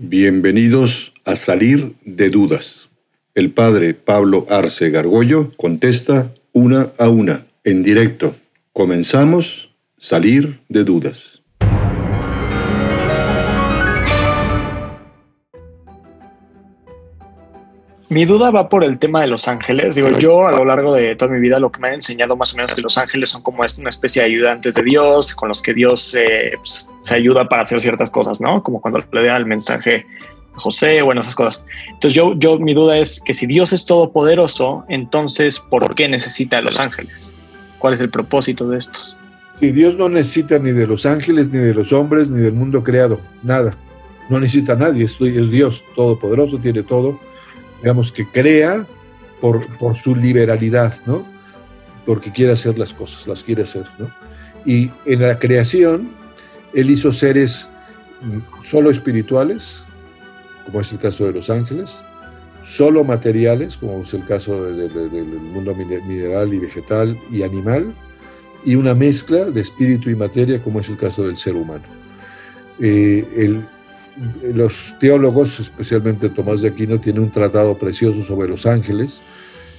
Bienvenidos a Salir de Dudas. El padre Pablo Arce Gargollo contesta una a una, en directo. Comenzamos Salir de Dudas. Mi duda va por el tema de los ángeles. Digo, yo a lo largo de toda mi vida lo que me han enseñado más o menos que los ángeles son como una especie de ayudantes de Dios, con los que Dios eh, pues, se ayuda para hacer ciertas cosas, ¿no? Como cuando le da el mensaje a José, bueno, esas cosas. Entonces yo, yo, mi duda es que si Dios es todopoderoso, entonces, ¿por qué necesita a los ángeles? ¿Cuál es el propósito de estos? Y Dios no necesita ni de los ángeles, ni de los hombres, ni del mundo creado, nada. No necesita a nadie, es, es Dios todopoderoso, tiene todo digamos, que crea por, por su liberalidad, ¿no? Porque quiere hacer las cosas, las quiere hacer, ¿no? Y en la creación, Él hizo seres mm, solo espirituales, como es el caso de los ángeles, solo materiales, como es el caso del mundo mineral y vegetal y animal, y una mezcla de espíritu y materia, como es el caso del ser humano. Eh, el, los teólogos, especialmente Tomás de Aquino, tiene un tratado precioso sobre los ángeles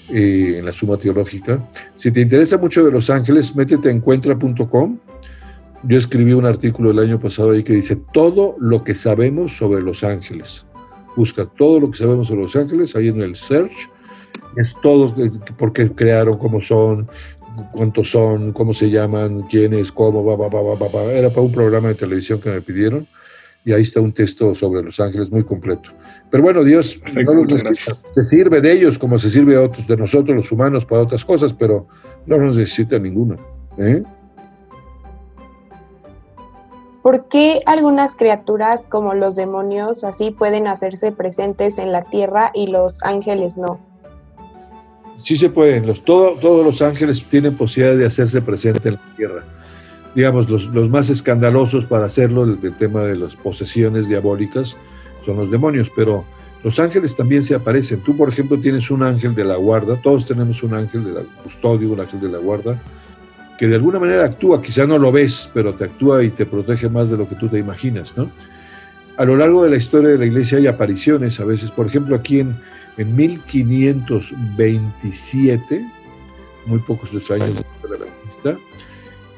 eh, en la Suma Teológica. Si te interesa mucho de los ángeles, métete a encuentra.com. Yo escribí un artículo el año pasado ahí que dice todo lo que sabemos sobre los ángeles. Busca todo lo que sabemos sobre los ángeles ahí en el search. Es todo, por qué crearon, cómo son, cuántos son, cómo se llaman, quiénes, cómo, va, va, va, va, va. Era para un programa de televisión que me pidieron y ahí está un texto sobre los ángeles muy completo. Pero bueno, Dios se sirve de ellos como se sirve de otros, de nosotros los humanos para otras cosas, pero no nos necesita ninguno. ¿eh? ¿Por qué algunas criaturas como los demonios así pueden hacerse presentes en la tierra y los ángeles no? Sí se pueden, los, todos los ángeles tienen posibilidad de hacerse presentes en la tierra digamos, los, los más escandalosos para hacerlo, el, tema de las posesiones diabólicas, son los demonios, pero los ángeles también se aparecen. Tú, por ejemplo, tienes un ángel de la guarda, todos tenemos un ángel de la custodio, un ángel de la guarda, que de alguna manera actúa, quizá no lo ves, pero te actúa y te protege más de lo que tú te imaginas, ¿no? A lo largo de la historia de la iglesia hay apariciones a veces, por ejemplo, aquí en, en 1527, muy pocos de años de la conquista,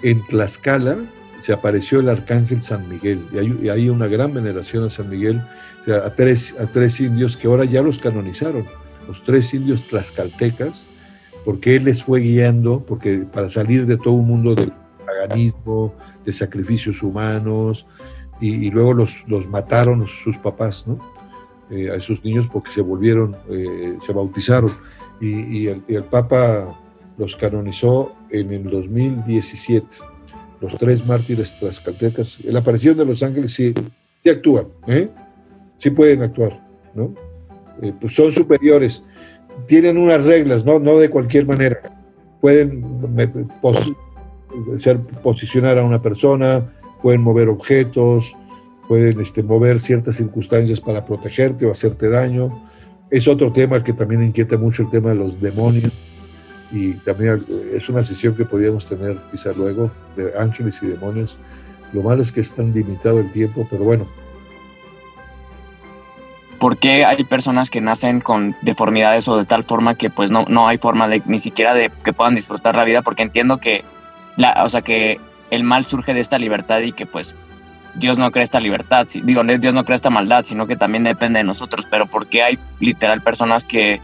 en Tlaxcala se apareció el arcángel San Miguel y hay, una gran veneración a San Miguel, o sea, a, tres, a tres indios que ahora ya los canonizaron, los tres indios tlaxcaltecas, porque él les fue guiando, porque para salir de todo un mundo de paganismo, de sacrificios humanos, y, luego los, los, mataron sus papás, ¿no? Eh, a esos niños porque se volvieron, eh, se bautizaron, y, el, y el Papa los canonizó en el 2017. Los tres mártires tlaxcaltecas. La aparición de los ángeles sí, actúan, ¿eh? sí pueden actuar, ¿no? Eh, pues son superiores. Tienen unas reglas, ¿no? No de cualquier manera. Pueden posicionar a una persona, pueden mover objetos, pueden este, mover ciertas circunstancias para protegerte o hacerte daño. Es otro tema que también inquieta mucho el tema de los demonios y también es una sesión que podríamos tener quizá luego de ángeles y demonios. Lo malo es que es tan limitado el tiempo, pero bueno. ¿Por qué hay personas que nacen con deformidades o de tal forma que pues no, no hay forma ni siquiera de que puedan disfrutar la vida? Porque entiendo que la, o sea que el mal surge de esta libertad y que pues Dios no crea esta libertad, digo, Dios no crea esta maldad, sino que también depende de nosotros, pero ¿por qué hay literal personas que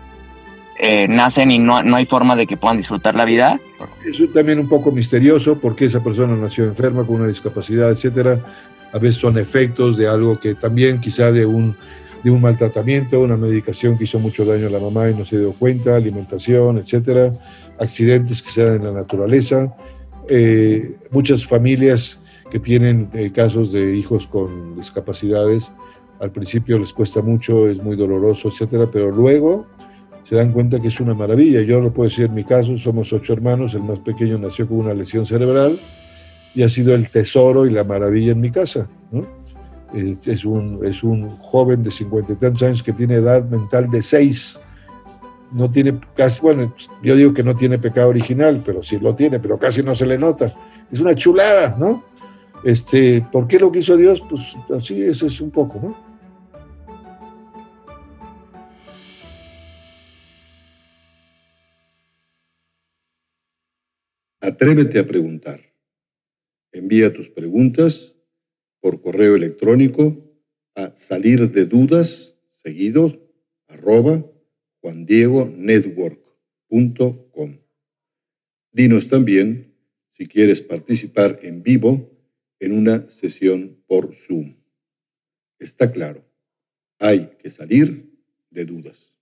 eh, nacen y no, no, hay forma de que puedan disfrutar la vida. Eso es también un poco misterioso, porque esa persona nació enferma con una discapacidad, etcétera. A veces son efectos de algo que también quizá de un, de un maltratamiento, una medicación que hizo mucho daño a la mamá y no se dio cuenta, alimentación, etcétera. Accidentes que se dan en la naturaleza. Eh, muchas familias que tienen eh, casos de hijos con discapacidades, al principio les cuesta mucho, es muy doloroso, etcétera, pero luego se dan cuenta que es una maravilla. Yo lo puedo decir en mi caso, somos ocho hermanos, el más pequeño nació con una lesión cerebral y ha sido el tesoro y la maravilla en mi casa. Es, un, es un joven de cincuenta y tantos años que tiene edad mental de seis. No tiene casi, bueno, yo digo que no tiene pecado original, pero sí lo tiene, pero casi no se le nota. Es una chulada, ¿no? Este, ¿Por qué lo que hizo Dios? Pues así eso es un poco, ¿no? Atrévete a preguntar. Envía tus preguntas por correo electrónico a salir de dudas seguido arroba juandiegonetwork.com. Dinos también si quieres participar en vivo en una sesión por Zoom. Está claro, hay que salir de dudas.